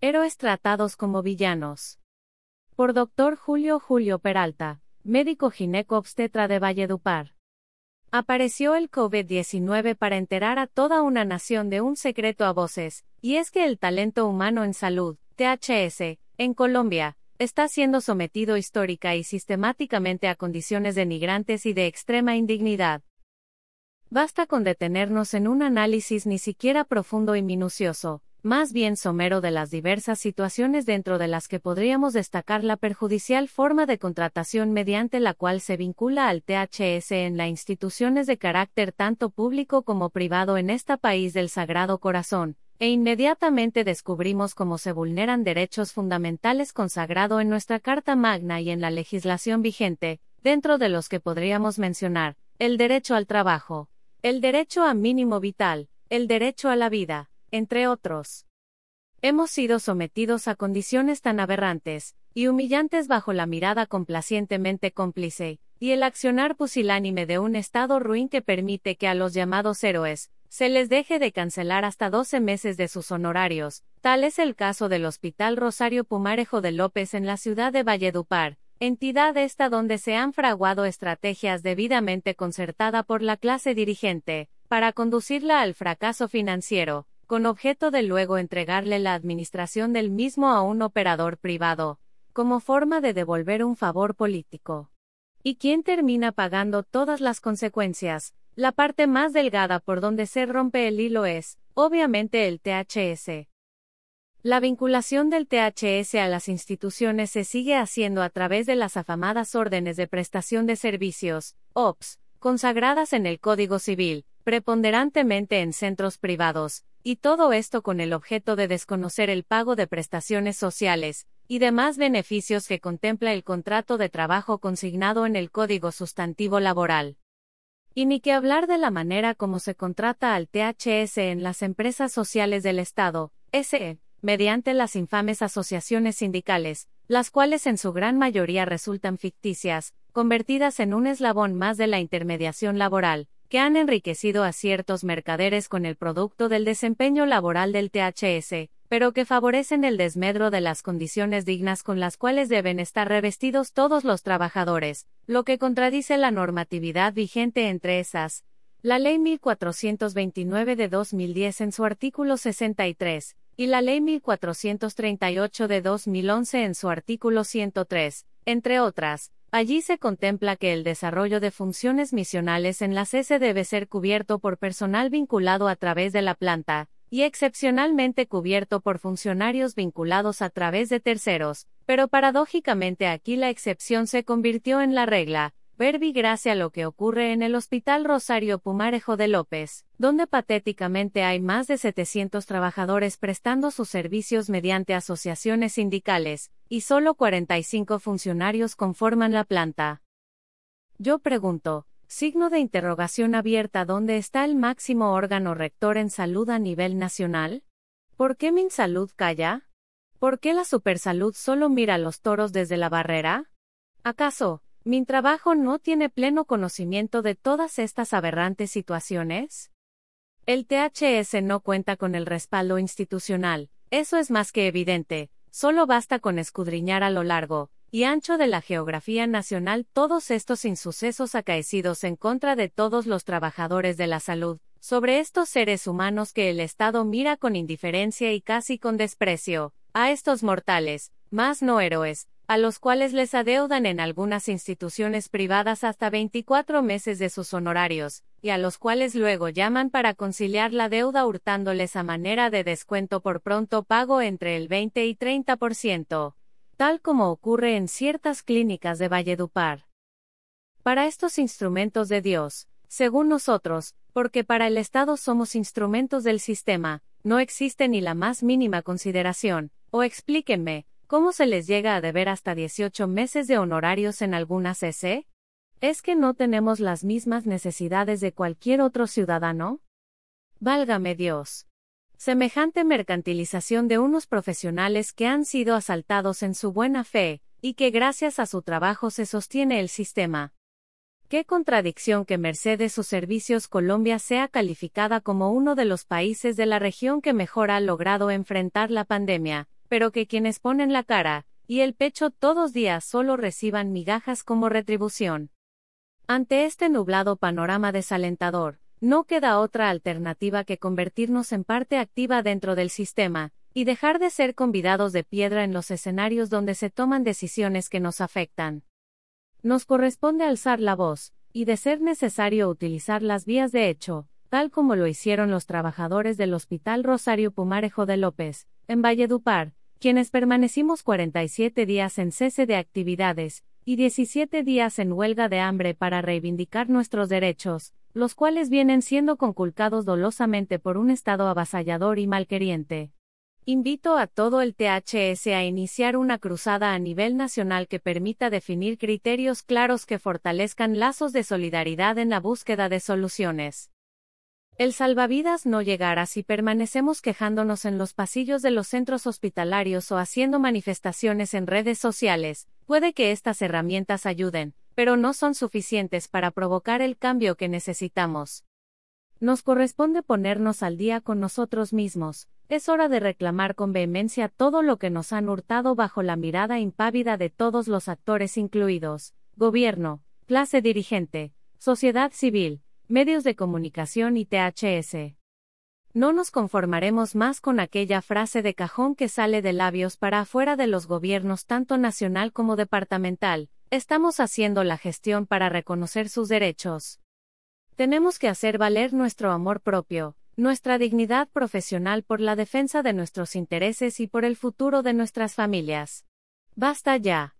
Héroes tratados como villanos. Por Dr. Julio Julio Peralta, médico gineco-obstetra de Valledupar. Apareció el COVID-19 para enterar a toda una nación de un secreto a voces, y es que el talento humano en salud, THS, en Colombia, está siendo sometido histórica y sistemáticamente a condiciones denigrantes y de extrema indignidad. Basta con detenernos en un análisis ni siquiera profundo y minucioso, más bien somero de las diversas situaciones dentro de las que podríamos destacar la perjudicial forma de contratación mediante la cual se vincula al THS en las instituciones de carácter tanto público como privado en este país del Sagrado Corazón, e inmediatamente descubrimos cómo se vulneran derechos fundamentales consagrado en nuestra Carta Magna y en la legislación vigente, dentro de los que podríamos mencionar, el derecho al trabajo, el derecho a mínimo vital, el derecho a la vida, entre otros. Hemos sido sometidos a condiciones tan aberrantes y humillantes bajo la mirada complacientemente cómplice, y el accionar pusilánime de un Estado ruin que permite que a los llamados héroes, se les deje de cancelar hasta 12 meses de sus honorarios, tal es el caso del Hospital Rosario Pumarejo de López en la ciudad de Valledupar, entidad esta donde se han fraguado estrategias debidamente concertada por la clase dirigente, para conducirla al fracaso financiero, con objeto de luego entregarle la administración del mismo a un operador privado, como forma de devolver un favor político. ¿Y quién termina pagando todas las consecuencias? La parte más delgada por donde se rompe el hilo es, obviamente, el THS. La vinculación del THS a las instituciones se sigue haciendo a través de las afamadas órdenes de prestación de servicios, OPS, consagradas en el Código Civil, preponderantemente en centros privados, y todo esto con el objeto de desconocer el pago de prestaciones sociales y demás beneficios que contempla el contrato de trabajo consignado en el Código Sustantivo Laboral. Y ni que hablar de la manera como se contrata al THS en las empresas sociales del Estado, SE, mediante las infames asociaciones sindicales, las cuales en su gran mayoría resultan ficticias, convertidas en un eslabón más de la intermediación laboral, que han enriquecido a ciertos mercaderes con el producto del desempeño laboral del THS, pero que favorecen el desmedro de las condiciones dignas con las cuales deben estar revestidos todos los trabajadores, lo que contradice la normatividad vigente entre esas. La Ley 1429 de 2010 en su artículo 63, y la Ley 1438 de 2011 en su artículo 103, entre otras, Allí se contempla que el desarrollo de funciones misionales en la CESE debe ser cubierto por personal vinculado a través de la planta, y excepcionalmente cubierto por funcionarios vinculados a través de terceros, pero paradójicamente aquí la excepción se convirtió en la regla, Verbi gracia a lo que ocurre en el Hospital Rosario Pumarejo de López, donde patéticamente hay más de 700 trabajadores prestando sus servicios mediante asociaciones sindicales, y solo 45 funcionarios conforman la planta. Yo pregunto, signo de interrogación abierta, ¿dónde está el máximo órgano rector en salud a nivel nacional? ¿Por qué MinSalud calla? ¿Por qué la Supersalud solo mira los toros desde la barrera? ¿Acaso, ¿Mi trabajo no tiene pleno conocimiento de todas estas aberrantes situaciones? El THS no cuenta con el respaldo institucional, eso es más que evidente, solo basta con escudriñar a lo largo y ancho de la geografía nacional todos estos insucesos acaecidos en contra de todos los trabajadores de la salud, sobre estos seres humanos que el Estado mira con indiferencia y casi con desprecio, a estos mortales, más no héroes, a los cuales les adeudan en algunas instituciones privadas hasta 24 meses de sus honorarios, y a los cuales luego llaman para conciliar la deuda hurtándoles a manera de descuento por pronto pago entre el 20 y 30%, tal como ocurre en ciertas clínicas de Valledupar. Para estos instrumentos de Dios, según nosotros, porque para el Estado somos instrumentos del sistema, no existe ni la más mínima consideración, o explíquenme, ¿Cómo se les llega a deber hasta 18 meses de honorarios en alguna CC? ¿Es que no tenemos las mismas necesidades de cualquier otro ciudadano? Válgame Dios. Semejante mercantilización de unos profesionales que han sido asaltados en su buena fe, y que gracias a su trabajo se sostiene el sistema. Qué contradicción que Mercedes sus servicios Colombia sea calificada como uno de los países de la región que mejor ha logrado enfrentar la pandemia, pero que quienes ponen la cara y el pecho todos días solo reciban migajas como retribución. Ante este nublado panorama desalentador, no queda otra alternativa que convertirnos en parte activa dentro del sistema, y dejar de ser convidados de piedra en los escenarios donde se toman decisiones que nos afectan. Nos corresponde alzar la voz, y de ser necesario utilizar las vías de hecho, tal como lo hicieron los trabajadores del Hospital Rosario Pumarejo de López, en Valledupar, quienes permanecimos 47 días en cese de actividades, y 17 días en huelga de hambre para reivindicar nuestros derechos, los cuales vienen siendo conculcados dolosamente por un Estado avasallador y malqueriente. Invito a todo el THS a iniciar una cruzada a nivel nacional que permita definir criterios claros que fortalezcan lazos de solidaridad en la búsqueda de soluciones. El salvavidas no llegará si permanecemos quejándonos en los pasillos de los centros hospitalarios o haciendo manifestaciones en redes sociales. Puede que estas herramientas ayuden, pero no son suficientes para provocar el cambio que necesitamos. Nos corresponde ponernos al día con nosotros mismos, es hora de reclamar con vehemencia todo lo que nos han hurtado bajo la mirada impávida de todos los actores incluidos, gobierno, clase dirigente, sociedad civil, medios de comunicación y THS. No nos conformaremos más con aquella frase de cajón que sale de labios para afuera de los gobiernos tanto nacional como departamental, estamos haciendo la gestión para reconocer sus derechos. Tenemos que hacer valer nuestro amor propio, nuestra dignidad profesional por la defensa de nuestros intereses y por el futuro de nuestras familias. Basta ya.